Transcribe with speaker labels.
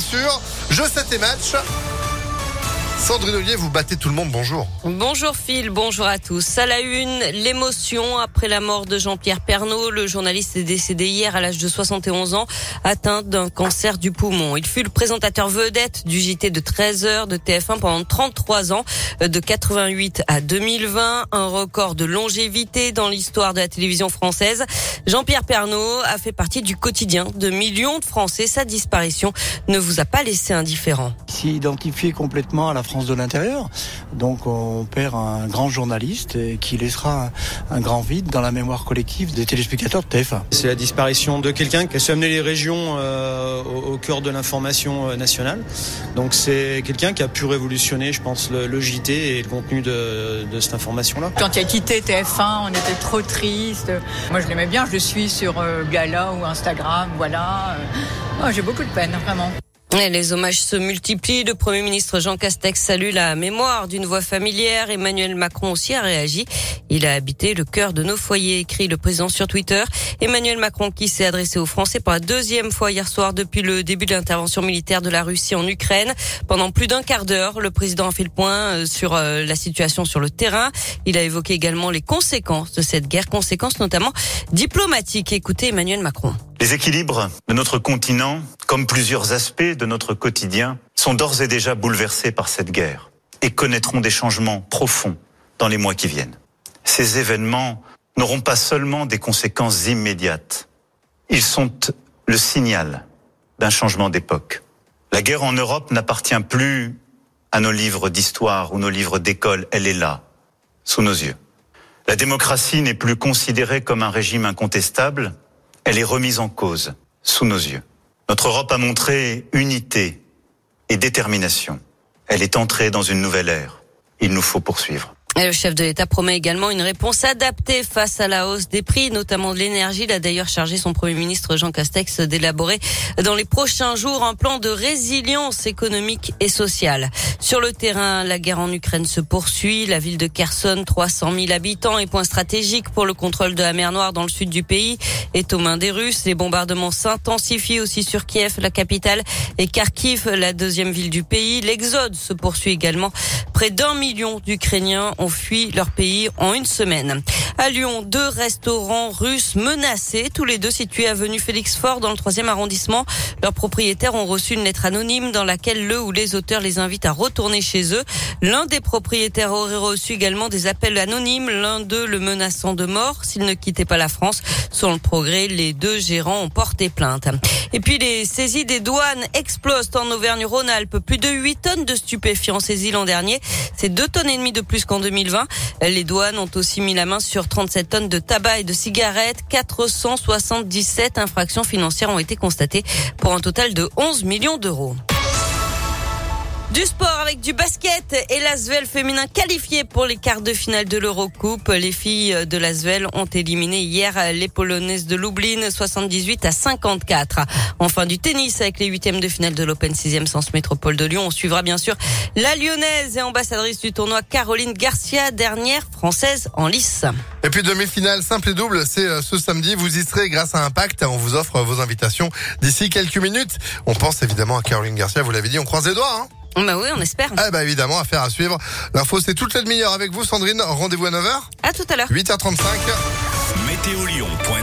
Speaker 1: bien sûr. Je 7 et match. Sandrine Ollier, vous battez tout le monde, bonjour.
Speaker 2: Bonjour Phil, bonjour à tous. À la une, l'émotion après la mort de Jean-Pierre Pernaud. Le journaliste est décédé hier à l'âge de 71 ans, atteint d'un cancer du poumon. Il fut le présentateur vedette du JT de 13 heures de TF1 pendant 33 ans, de 88 à 2020, un record de longévité dans l'histoire de la télévision française. Jean-Pierre Pernaud a fait partie du quotidien de millions de Français. Sa disparition ne vous a pas laissé indifférent.
Speaker 3: S'y identifié complètement à la France de l'intérieur. Donc on perd un grand journaliste qui laissera un grand vide dans la mémoire collective des téléspectateurs de TF1.
Speaker 4: C'est la disparition de quelqu'un qui a su amener les régions euh, au, cœur de l'information euh, nationale. Donc c'est quelqu'un qui a pu révolutionner, je pense, le, JT et le contenu de, de cette information-là.
Speaker 5: Quand il a quitté TF1, on était trop triste. Moi je l'aimais bien, je le suis sur euh, Gala ou Instagram, voilà. J'ai beaucoup de peine, vraiment.
Speaker 2: Les hommages se multiplient. Le Premier ministre Jean Castex salue la mémoire d'une voix familière. Emmanuel Macron aussi a réagi. Il a habité le cœur de nos foyers, écrit le président sur Twitter. Emmanuel Macron qui s'est adressé aux Français pour la deuxième fois hier soir depuis le début de l'intervention militaire de la Russie en Ukraine. Pendant plus d'un quart d'heure, le président a fait le point euh, sur euh, la situation sur le terrain. Il a évoqué également les conséquences de cette guerre, conséquences notamment diplomatiques. Écoutez Emmanuel Macron.
Speaker 6: Les équilibres de notre continent, comme plusieurs aspects de notre quotidien, sont d'ores et déjà bouleversés par cette guerre et connaîtront des changements profonds dans les mois qui viennent. Ces événements n'auront pas seulement des conséquences immédiates, ils sont le signal d'un changement d'époque. La guerre en Europe n'appartient plus à nos livres d'histoire ou nos livres d'école, elle est là, sous nos yeux. La démocratie n'est plus considérée comme un régime incontestable, elle est remise en cause sous nos yeux. Notre Europe a montré unité et détermination. Elle est entrée dans une nouvelle ère. Il nous faut poursuivre.
Speaker 2: Le chef de l'État promet également une réponse adaptée face à la hausse des prix, notamment de l'énergie. Il a d'ailleurs chargé son Premier ministre Jean Castex d'élaborer dans les prochains jours un plan de résilience économique et sociale. Sur le terrain, la guerre en Ukraine se poursuit. La ville de Kherson, 300 000 habitants et point stratégique pour le contrôle de la mer Noire dans le sud du pays, est aux mains des Russes. Les bombardements s'intensifient aussi sur Kiev, la capitale, et Kharkiv, la deuxième ville du pays. L'exode se poursuit également. Près d'un million d'Ukrainiens ont fui leur pays en une semaine. À Lyon, deux restaurants russes menacés, tous les deux situés avenue Félix Fort dans le troisième arrondissement. Leurs propriétaires ont reçu une lettre anonyme dans laquelle le ou les auteurs les invitent à retourner chez eux. L'un des propriétaires aurait reçu également des appels anonymes, l'un d'eux le menaçant de mort s'il ne quittait pas la France. Selon le progrès, les deux gérants ont porté plainte. Et puis les saisies des douanes explosent en Auvergne-Rhône-Alpes. Plus de 8 tonnes de stupéfiants saisies l'an dernier. C'est 2 tonnes et demie de plus qu'en 2020. Les douanes ont aussi mis la main sur 37 tonnes de tabac et de cigarettes. 477 infractions financières ont été constatées pour un total de 11 millions d'euros. Du sport avec du basket et l'Asvel féminin qualifié pour les quarts de finale de l'Eurocoupe. Les filles de l'Asvel ont éliminé hier les Polonaises de Lublin 78 à 54. Enfin du tennis avec les huitièmes de finale de l'Open 6e Sens Métropole de Lyon. On suivra bien sûr la lyonnaise et ambassadrice du tournoi Caroline Garcia, dernière française en lice.
Speaker 1: Et puis demi-finale simple et double, c'est euh, ce samedi. Vous y serez grâce à Impact. On vous offre vos invitations d'ici quelques minutes. On pense évidemment à Caroline Garcia, vous l'avez dit, on croise les doigts. Hein
Speaker 2: bah oui, on espère.
Speaker 1: Ah bah évidemment, affaire à suivre. L'info, c'est toute la demi-heure avec vous, Sandrine. Rendez-vous à 9h.
Speaker 2: À tout à l'heure.
Speaker 1: 8h35.
Speaker 7: Météolion.net